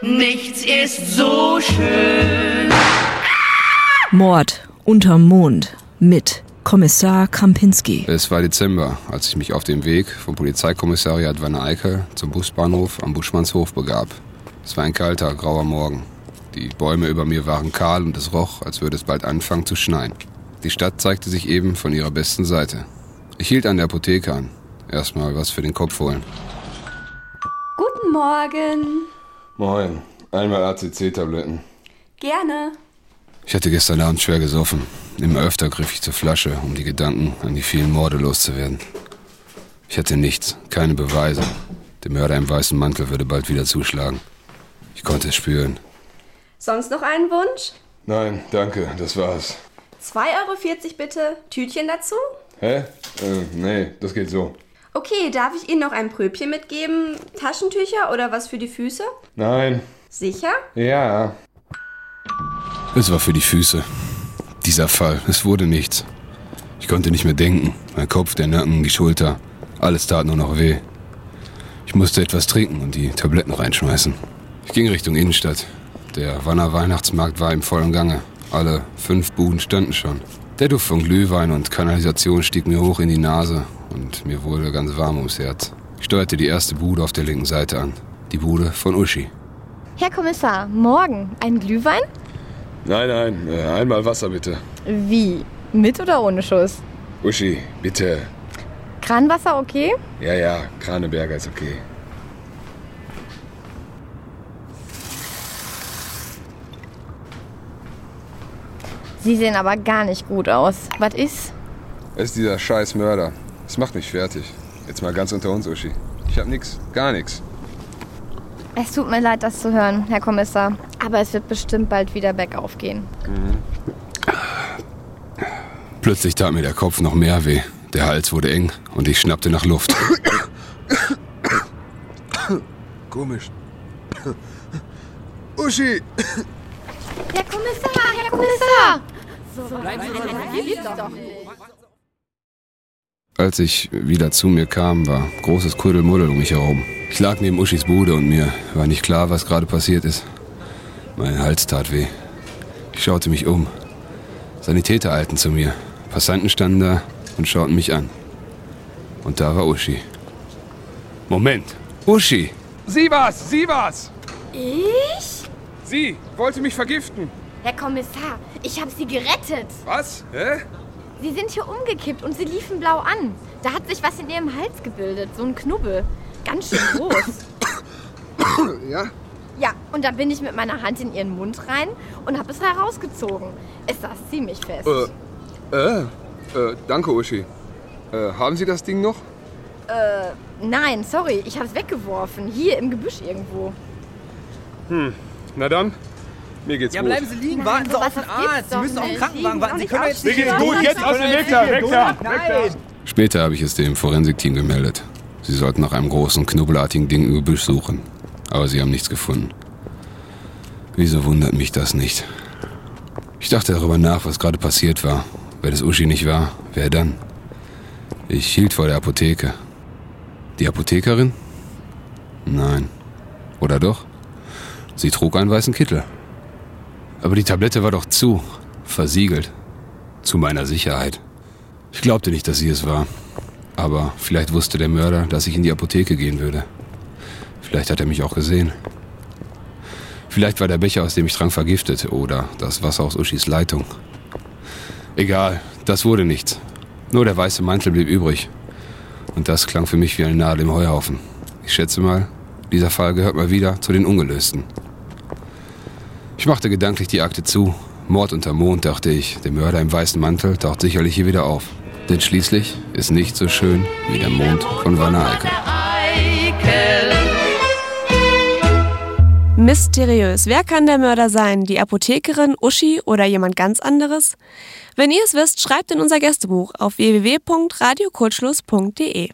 Nichts ist so schön. Mord unterm Mond mit Kommissar Krampinski. Es war Dezember, als ich mich auf dem Weg vom Polizeikommissariat Wanne-Eickel zum Busbahnhof am Buschmannshof begab. Es war ein kalter, grauer Morgen. Die Bäume über mir waren kahl und es roch, als würde es bald anfangen zu schneien. Die Stadt zeigte sich eben von ihrer besten Seite. Ich hielt an der Apotheke an. Erstmal was für den Kopf holen. Guten Morgen. Moin. Einmal ACC-Tabletten. Gerne. Ich hatte gestern Abend schwer gesoffen. Immer öfter griff ich zur Flasche, um die Gedanken an die vielen Morde loszuwerden. Ich hatte nichts, keine Beweise. Der Mörder im weißen Mantel würde bald wieder zuschlagen. Ich konnte es spüren. Sonst noch einen Wunsch? Nein, danke, das war's. 2,40 Euro bitte. Tütchen dazu? Hä? Äh, nee, das geht so. Okay, darf ich Ihnen noch ein Pröbchen mitgeben? Taschentücher oder was für die Füße? Nein. Sicher? Ja. Es war für die Füße. Dieser Fall, es wurde nichts. Ich konnte nicht mehr denken. Mein Kopf, der Nacken, die Schulter. Alles tat nur noch weh. Ich musste etwas trinken und die Tabletten reinschmeißen. Ich ging Richtung Innenstadt. Der Wanner Weihnachtsmarkt war im vollen Gange. Alle fünf Buden standen schon. Der Duft von Glühwein und Kanalisation stieg mir hoch in die Nase und mir wurde ganz warm ums Herz. Ich steuerte die erste Bude auf der linken Seite an. Die Bude von Uschi. Herr Kommissar, morgen ein Glühwein? Nein, nein, äh, einmal Wasser bitte. Wie? Mit oder ohne Schuss? Uschi, bitte. Kranwasser okay? Ja, ja, Kraneberger ist okay. Sie sehen aber gar nicht gut aus. Was ist? Ist dieser scheiß Mörder. Das macht mich fertig. Jetzt mal ganz unter uns, Uschi. Ich hab nix, gar nix. Es tut mir leid, das zu hören, Herr Kommissar. Aber es wird bestimmt bald wieder bergauf gehen. Plötzlich tat mir der Kopf noch mehr weh. Der Hals wurde eng und ich schnappte nach Luft. Komisch. Uschi! Herr Kommissar, Herr Kommissar! Als ich wieder zu mir kam, war großes Kuddelmuddel um mich herum. Ich lag neben Uschis Bude und mir war nicht klar, was gerade passiert ist. Mein Hals tat weh. Ich schaute mich um. Sanitäter eilten zu mir. Passanten standen da und schauten mich an. Und da war Uschi. Moment! Uschi! Sie war's! Sie war's! Ich? Sie wollte mich vergiften. Herr Kommissar, ich habe Sie gerettet. Was? Hä? Sie sind hier umgekippt und Sie liefen blau an. Da hat sich was in Ihrem Hals gebildet, so ein Knubbel. Ganz schön groß. Ja? Ja, und da bin ich mit meiner Hand in Ihren Mund rein und habe es herausgezogen. Es saß ziemlich fest. Äh, äh, äh, danke, Uschi. Äh, haben Sie das Ding noch? Nein, sorry, ich habe es weggeworfen. Hier im Gebüsch irgendwo. Na dann, mir geht's Ja, gut. bleiben Sie liegen, Nein, warten Sie sowas auf den Arzt. Sie müssen auf den. Krankenwagen warten. Sie können jetzt nicht auf geht's gut, jetzt aus dem Weg da, weg da, Nein. Später habe ich es dem Forensikteam gemeldet. Sie sollten nach einem großen, knubbelartigen Ding im Gebüsch suchen. Aber sie haben nichts gefunden. Wieso wundert mich das nicht? Ich dachte darüber nach, was gerade passiert war. Wenn es Uschi nicht war, wer dann? Ich hielt vor der Apotheke. Die Apothekerin? Nein. Oder doch? Sie trug einen weißen Kittel. Aber die Tablette war doch zu, versiegelt. Zu meiner Sicherheit. Ich glaubte nicht, dass sie es war. Aber vielleicht wusste der Mörder, dass ich in die Apotheke gehen würde. Vielleicht hat er mich auch gesehen. Vielleicht war der Becher, aus dem ich trank, vergiftet oder das Wasser aus Uschis Leitung. Egal, das wurde nichts. Nur der weiße Mantel blieb übrig. Und das klang für mich wie eine Nadel im Heuhaufen. Ich schätze mal, dieser Fall gehört mal wieder zu den Ungelösten. Ich machte gedanklich die Akte zu. Mord unter Mond, dachte ich. Der Mörder im weißen Mantel taucht sicherlich hier wieder auf. Denn schließlich ist nichts so schön wie der Mond von Wanne Eickel. Mysteriös. Wer kann der Mörder sein? Die Apothekerin, Uschi oder jemand ganz anderes? Wenn ihr es wisst, schreibt in unser Gästebuch auf www.radiokurzschluss.de.